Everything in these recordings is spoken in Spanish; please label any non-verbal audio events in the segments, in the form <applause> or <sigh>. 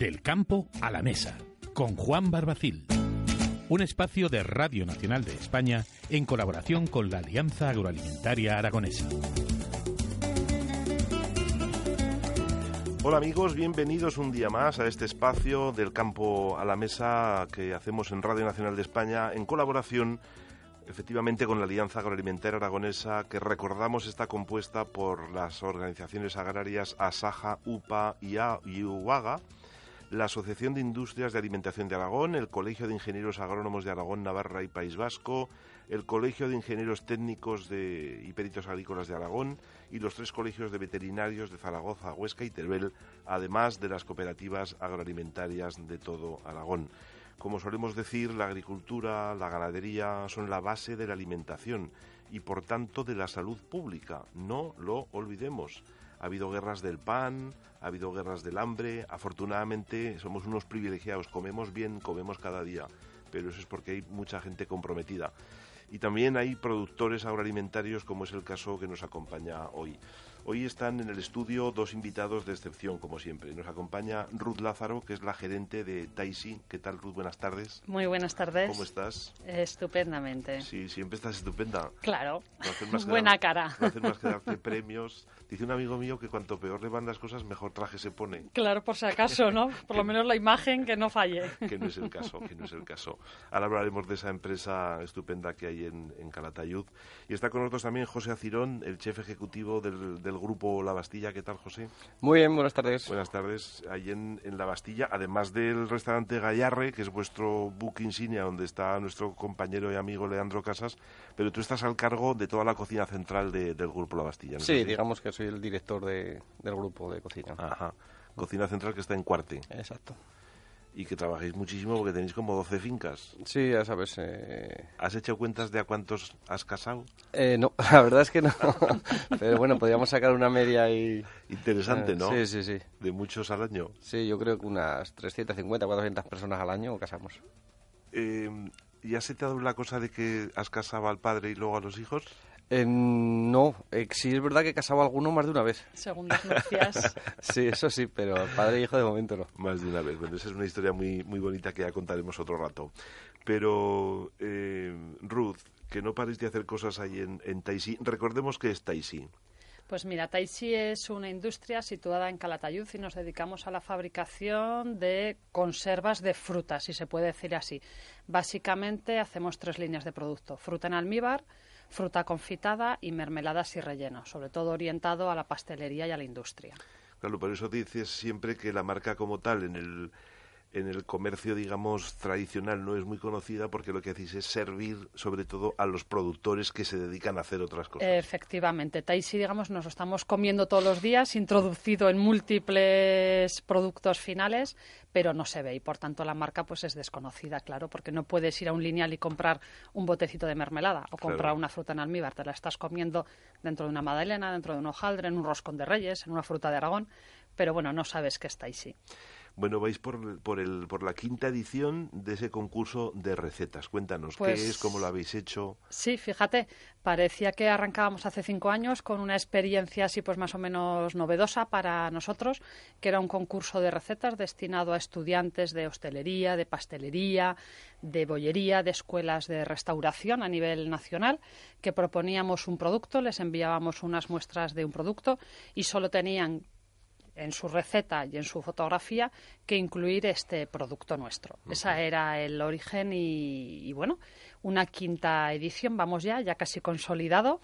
Del campo a la mesa, con Juan Barbacil. Un espacio de Radio Nacional de España en colaboración con la Alianza Agroalimentaria Aragonesa. Hola amigos, bienvenidos un día más a este espacio del campo a la mesa que hacemos en Radio Nacional de España en colaboración efectivamente con la Alianza Agroalimentaria Aragonesa que recordamos está compuesta por las organizaciones agrarias ASAJA, UPA y, y UAGA la Asociación de Industrias de Alimentación de Aragón, el Colegio de Ingenieros Agrónomos de Aragón, Navarra y País Vasco, el Colegio de Ingenieros Técnicos de, y Peritos Agrícolas de Aragón y los tres colegios de veterinarios de Zaragoza, Huesca y Teruel, además de las cooperativas agroalimentarias de todo Aragón. Como solemos decir, la agricultura, la ganadería son la base de la alimentación y por tanto de la salud pública. No lo olvidemos. Ha habido guerras del pan, ha habido guerras del hambre. Afortunadamente somos unos privilegiados, comemos bien, comemos cada día, pero eso es porque hay mucha gente comprometida. Y también hay productores agroalimentarios, como es el caso que nos acompaña hoy. Hoy están en el estudio dos invitados de excepción, como siempre. Nos acompaña Ruth Lázaro, que es la gerente de Taisi. ¿Qué tal, Ruth? Buenas tardes. Muy buenas tardes. ¿Cómo estás? Estupendamente. Sí, siempre estás estupenda. Claro. <laughs> Buena cara. No hacer más que darte premios. Dice un amigo mío que cuanto peor le van las cosas, mejor traje se pone. Claro, por si acaso, ¿no? <laughs> Por lo menos la imagen que no falle. que no es el caso, que no es el caso. Ahora hablaremos de esa empresa estupenda que hay en, en Calatayud. Y está con nosotros también José Acirón, el chef ejecutivo del, del grupo La Bastilla. ¿Qué tal, José? Muy bien, buenas tardes. Buenas tardes. Ahí en, en La Bastilla, además del restaurante Gallarre, que es vuestro book insignia, donde está nuestro compañero y amigo Leandro Casas, pero tú estás al cargo de toda la cocina central de, del grupo La Bastilla. ¿no? Sí, digamos que soy el director de, del grupo de cocina. Ajá. Cocina central que está en Cuarte. Exacto. Y que trabajáis muchísimo porque tenéis como 12 fincas. Sí, ya sabes. Eh... ¿Has hecho cuentas de a cuántos has casado? Eh, no, <laughs> la verdad es que no. <laughs> Pero bueno, podríamos sacar una media y... Interesante, Eh, ¿no? Sí, sí, sí. De muchos al año. Sí, yo creo que unas 350, 400 personas al año casamos. Eh, ¿Ya se te ha dado la cosa de que has casado al padre y luego a los hijos? Eh, no, eh, sí es verdad que he casado a alguno más de una vez. Segundas nupcias. <laughs> Sí, eso sí, pero padre e hijo de momento no. Más de una vez. Bueno, esa es una historia muy, muy bonita que ya contaremos otro rato. Pero, eh, Ruth, que no paréis de hacer cosas ahí en, en Taisi. Recordemos que es Taisi. Pues mira, Taisi es una industria situada en Calatayud y nos dedicamos a la fabricación de conservas de frutas, si se puede decir así. Básicamente hacemos tres líneas de producto. Fruta en almíbar, fruta confitada y mermeladas y relleno, sobre todo orientado a la pastelería y a la industria. Claro, por eso dices siempre que la marca como tal en el, en el comercio, digamos, tradicional no es muy conocida porque lo que hacéis es servir sobre todo a los productores que se dedican a hacer otras cosas. Efectivamente, Taisi, digamos, nos lo estamos comiendo todos los días, introducido en múltiples productos finales, pero no se ve y por tanto la marca pues es desconocida, claro, porque no puedes ir a un lineal y comprar un botecito de mermelada o comprar Claro. una fruta en almíbar, te la estás comiendo dentro de una magdalena, dentro de un hojaldre, en un roscón de reyes, en una fruta de Aragón, pero bueno, no sabes que es Taisi. Bueno, vais por, por, el, por la quinta edición de ese concurso de recetas. Cuéntanos, Pues- ¿qué es? ¿Cómo lo habéis hecho? Sí, fíjate, parecía que arrancábamos hace cinco años con una experiencia así pues más o menos novedosa para nosotros, que era un concurso de recetas destinado a estudiantes de hostelería, de pastelería, de bollería, de escuelas de restauración a nivel nacional, que proponíamos un producto, les enviábamos unas muestras de un producto y solo tenían en su receta y en su fotografía que incluir este producto nuestro. Ese era el origen y, y, bueno, una quinta edición, vamos ya, ya casi consolidado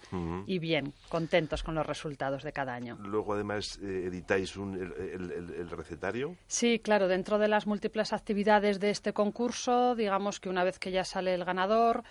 y bien, contentos con los resultados de cada año. Luego, además, eh, editáis un- el, el- el- el recetario. Sí, claro, dentro de las múltiples actividades de este concurso, digamos que una vez que ya sale el ganador,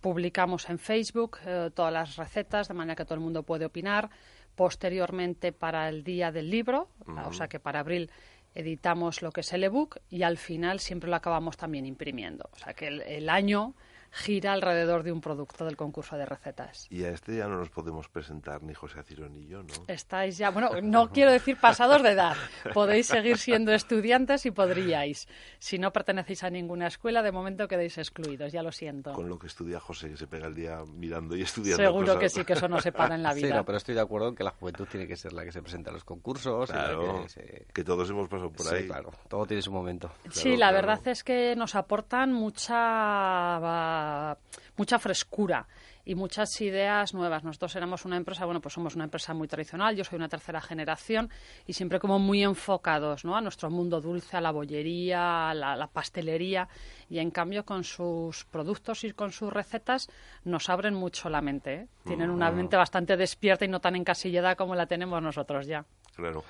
publicamos en Facebook eh, todas las recetas, de manera que todo el mundo puede opinar. Posteriormente para el día del libro, o sea que para abril editamos lo que es el ebook y al final siempre lo acabamos también imprimiendo. O sea que el año gira alrededor de un producto del concurso de recetas. Y a este ya no nos podemos presentar ni José Aciro ni yo, ¿no? Estáis ya, bueno, no <laughs> quiero decir pasados de edad. Podéis seguir siendo estudiantes y podríais. Si no pertenecéis a ninguna escuela, de momento quedéis excluidos, ya lo siento. Con lo que estudia José, que se pega el día mirando y estudiando. Seguro que sí, que eso no se para en la <laughs> vida. Sí, pero estoy de acuerdo en que la juventud tiene que ser la que se presenta a los concursos. Claro, que, todos hemos pasado por ahí. Sí, claro, todo tiene su momento. sí, la verdad es que nos aportan mucha mucha frescura y muchas ideas nuevas. Nosotros éramos una empresa, bueno, pues somos una empresa muy tradicional, yo soy una tercera generación y siempre como muy enfocados ¿no? a nuestro mundo dulce, a la bollería, a la, pastelería y en cambio con sus productos y con sus recetas nos abren mucho la mente. ¿eh? Tienen una mente bastante despierta y no tan encasillada como la tenemos nosotros ya. Claro.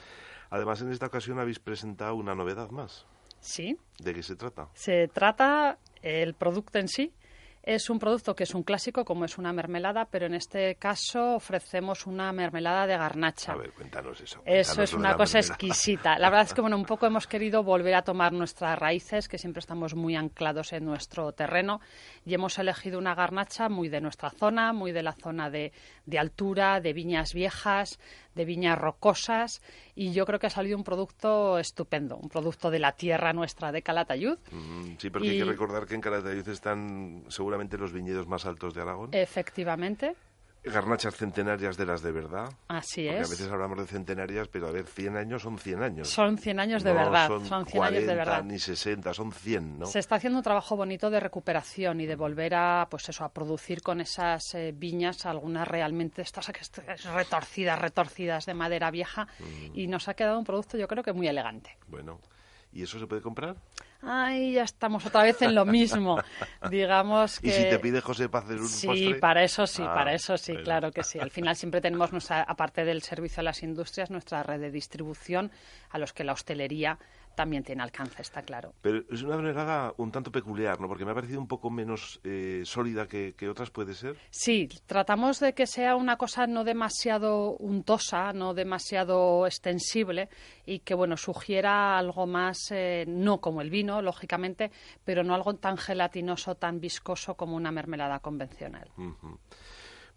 Además, en esta ocasión habéis presentado una novedad más. Sí. ¿De qué se trata? Se trata el producto en sí es un producto que es un clásico, como es una mermelada, pero en este caso ofrecemos una mermelada de garnacha. A ver, cuéntanos eso. eso es una cosa exquisita. La verdad es que, <laughs> bueno, un poco hemos querido volver a tomar nuestras raíces, que siempre estamos muy anclados en nuestro terreno, y hemos elegido una garnacha muy de nuestra zona, muy de la zona de, de altura, de viñas viejas, de viñas rocosas y yo creo que ha salido un producto estupendo, un producto de la tierra nuestra de Calatayud. Mm, sí, porque hay que recordar que en Calatayud están seguramente los viñedos más altos de Aragón. Efectivamente garnachas centenarias de las de verdad. Así Porque es. a veces hablamos de centenarias, pero a ver, 100 años son 100 años. Son 100 años de verdad. Son, 100 años de verdad. ni 60, son 100, ¿no? Se está haciendo un trabajo bonito de recuperación y de volver a, pues eso, a producir con esas eh, viñas algunas realmente estas retorcidas, retorcidas de madera vieja mm. y nos ha quedado un producto yo creo que muy elegante. Bueno, ¿y eso se puede comprar? Ay, ya estamos otra vez en lo mismo. <laughs> Digamos que... ¿Y si te pide José para hacer un Sí, para eso sí, para ah, eso sí, claro que sí. Al final siempre tenemos, nuestra, aparte del servicio a las industrias, nuestra red de distribución a los que la hostelería también tiene alcance, está claro. Pero es una mermelada un tanto peculiar, ¿no? Porque me ha parecido un poco menos eh, sólida que, otras, ¿puede ser? Sí, tratamos de que sea una cosa no demasiado untosa, no demasiado extensible y que, bueno, sugiera algo más, eh, no como el vino, lógicamente, pero no algo tan gelatinoso, tan viscoso como una mermelada convencional.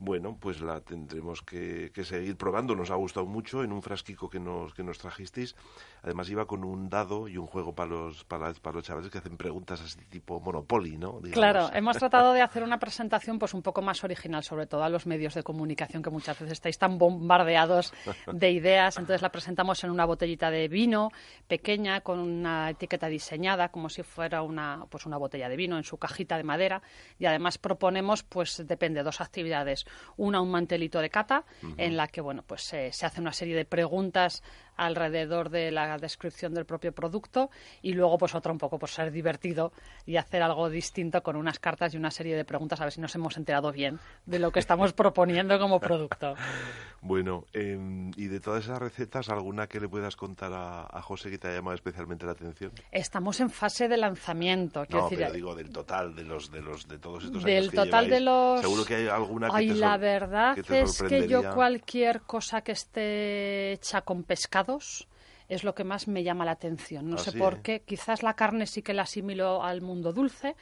Bueno, pues la tendremos que, seguir probando. Nos ha gustado mucho en un frasquico que nos, que nos trajisteis. Además iba con un dado y un juego para los, para, para los chavales que hacen preguntas así tipo Monopoly, ¿no? Claro, hemos tratado de hacer una presentación pues un poco más original, sobre todo a los medios de comunicación que muchas veces estáis tan bombardeados de ideas. Entonces la presentamos en una botellita de vino pequeña con una etiqueta diseñada como si fuera una, pues una botella de vino en su cajita de madera y además proponemos pues depende dos actividades una un mantelito de cata, en la que bueno pues se hace una serie de preguntas alrededor de la descripción del propio producto y luego pues otra un poco por ser divertido y hacer algo distinto con unas cartas y una serie de preguntas a ver si nos hemos enterado bien de lo que estamos <laughs> proponiendo como producto. Bueno, em, y de todas esas recetas, ¿alguna que le puedas contar a, José que te haya llamado especialmente la atención? Estamos en fase de lanzamiento. No, pero digo del total de los de los de todos estos del años que total de los. Seguro que hay alguna que Ay, te la verdad que es que yo cualquier cosa que esté hecha con pescados es lo que más me llama la atención. No ¿Ah, sé por qué. Quizás la carne sí que la asimilo al mundo dulce,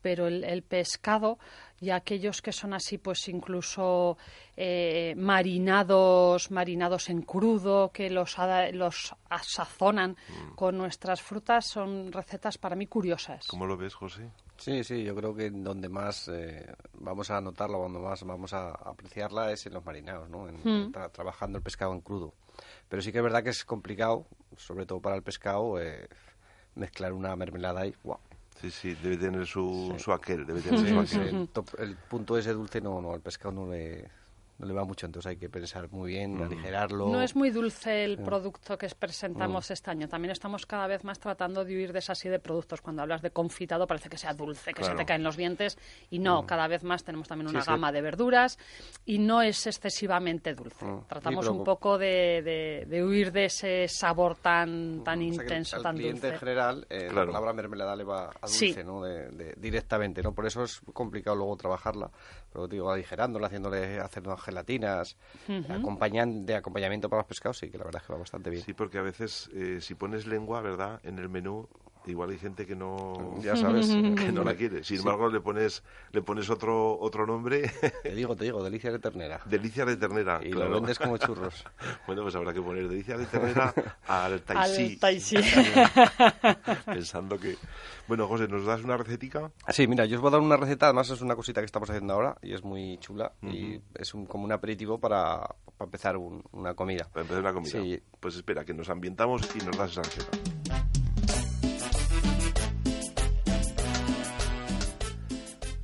pero el, pescado y aquellos que son así, pues incluso eh, marinados, marinados en crudo, que los, los sazonan mm. con nuestras frutas, son recetas para mí curiosas. ¿Cómo lo ves, José? Sí, sí, yo creo que donde más eh, vamos a notarla, donde más vamos a apreciarla es en los marinados, ¿no? En, mm. trabajando el pescado en crudo. Pero sí que es verdad que es complicado, sobre todo para el pescado, eh, mezclar una mermelada y ¡wow! Sí, sí, debe tener su, su aquel, debe tener su aquel. El, el, punto ese dulce no, no, al pescado no le, no le va mucho, entonces hay que pensar muy bien, mm. aligerarlo. No es muy dulce el producto que presentamos mm. este año. También estamos cada vez más tratando de huir de esa serie de productos. Cuando hablas de confitado parece que sea dulce, que se te caen los dientes. Y no, mm. cada vez más tenemos también una gama de verduras y no es excesivamente dulce. Tratamos un poco de, de, huir de ese sabor tan, tan intenso, tan dulce. cliente en general, eh, la palabra mermelada le va a dulce, ¿no? De, directamente, ¿no? Por eso es complicado luego trabajarla. Pero digo, aligerándola, haciéndole, haciendo gelatinas, acompañan, de acompañamiento para los pescados, sí, que la verdad es que va bastante bien. Sí, porque a veces eh, si pones lengua, ¿verdad?, en el menú, igual hay gente que no Ya sabes. <laughs> que no la quiere. Sin embargo, le pones le pones otro otro nombre, <laughs> Te digo, te digo, delicias de ternera. delicias de ternera. Y claro. lo vendes como churros. <laughs> Bueno, pues habrá que poner delicias de ternera al taisí. Al taisí. Pensando que Bueno, José, ¿nos das una recetica? Sí, mira, yo os voy a dar una receta, además es una cosita que estamos haciendo ahora y es muy chula y es un, como un aperitivo para, para empezar un- una comida. Para empezar la comida. Sí. Pues espera, que nos ambientamos y nos das esa receta.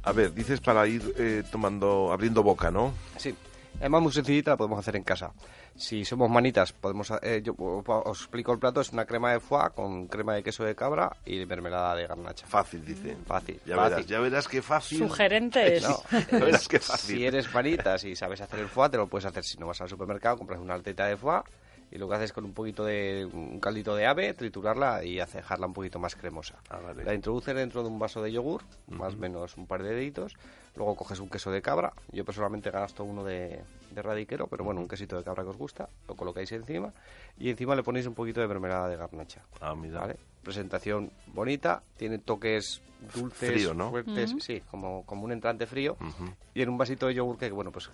A ver, dices para ir eh, tomando, abriendo boca, ¿no? Sí, además muy sencillita, la podemos hacer en casa. Si somos manitas, podemos, eh, yo os explico el plato, es una crema de foie con crema de queso de cabra y mermelada de garnacha. Fácil, dice. Fácil, Ya fácil. verás, ya verás qué fácil. Sugerente es. <laughs> No, Ya verás qué fácil. Si eres manita, si sabes hacer el foie, te lo puedes hacer. Si no vas al supermercado, compras una alteta de foie y lo que haces con un poquito de un caldito de ave, triturarla y dejarla un poquito más cremosa. Ah, vale. La introduces dentro de un vaso de yogur, más o menos un par de deditos. Luego coges un queso de cabra. Yo personalmente gasto uno de, de radiquero, pero bueno, un quesito de cabra que os gusta. Lo colocáis encima y encima le ponéis un poquito de mermelada de garnacha. Ah, mira. ¿vale? Presentación bonita, tiene toques dulces, Frío, ¿no? fuertes, sí, como, como un entrante frío. Ujú. Y en un vasito de yogur que, bueno, pues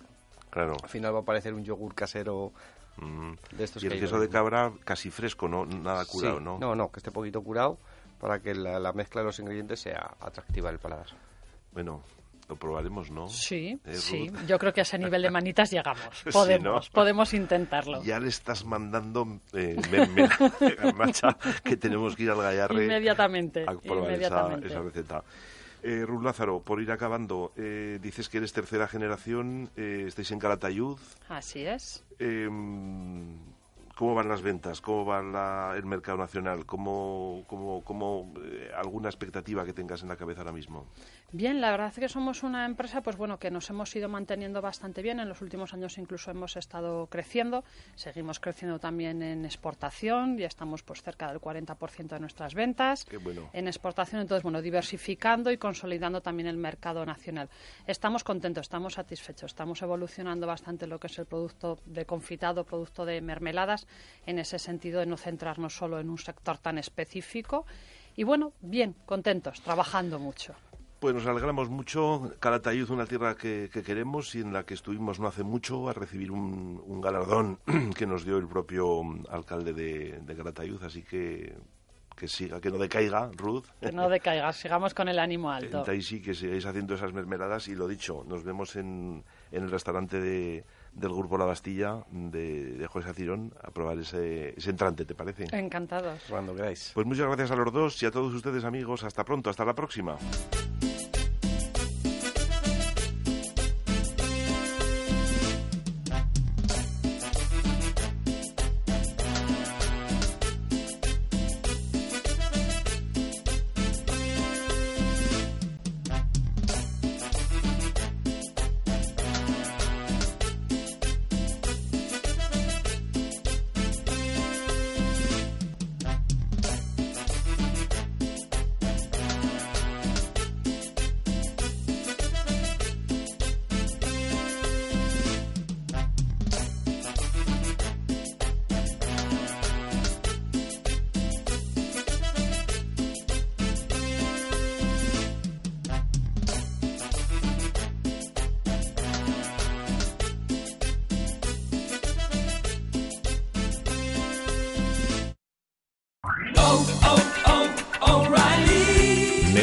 Claro. al final va a parecer un yogur casero Mm. de estos Y el que queso de cabra casi fresco, ¿no? Nada curado, Sí, ¿no? No, no, que esté poquito curado para que la, la mezcla de los ingredientes sea atractiva del paladar. Bueno, lo probaremos, ¿no? Sí, Eh, sí. Yo creo que a ese nivel de manitas llegamos. <laughs> Sí, Podemos, ¿no? podemos intentarlo. Ya le estás mandando eh, garnacha <laughs> que tenemos que ir al gallarre Inmediatamente, a probar esa, inmediatamente. esa receta. Eh, Ruth Lázaro, por ir acabando, eh, dices que eres tercera generación, eh, estáis en Calatayud. Así es. Eh, ¿Cómo van las ventas? ¿Cómo va la- el mercado nacional? ¿Cómo, cómo, cómo, eh, alguna expectativa que tengas en la cabeza ahora mismo? Bien, la verdad es que somos una empresa, pues bueno, que nos hemos ido manteniendo bastante bien. En los últimos años incluso hemos estado creciendo. Seguimos creciendo también en exportación. Ya estamos pues cerca del 40% de nuestras ventas. Qué bueno. En exportación, entonces, bueno, diversificando y consolidando también el mercado nacional. Estamos contentos, estamos satisfechos. Estamos evolucionando bastante lo que es el producto de confitado, producto de mermeladas, en ese sentido de no centrarnos solo en un sector tan específico. Y bueno, bien, contentos, trabajando mucho. Pues nos alegramos mucho. Calatayud, una tierra que, que queremos y en la que estuvimos no hace mucho a recibir un, un galardón <clears throat> que nos dio el propio mm, alcalde de, de Calatayud. Así que que siga, que no decaiga, Ruth. Que no decaigas, sigamos con el ánimo En <laughs> alto. Taisi, que sigáis haciendo esas mermeladas y lo dicho, nos vemos en, en el restaurante de, del Grupo La Bastilla de, de José Acirón a probar ese, ese entrante, ¿te parece? Encantados. Cuando queráis. Pues muchas gracias a los dos y a todos ustedes amigos. Hasta pronto, hasta la próxima.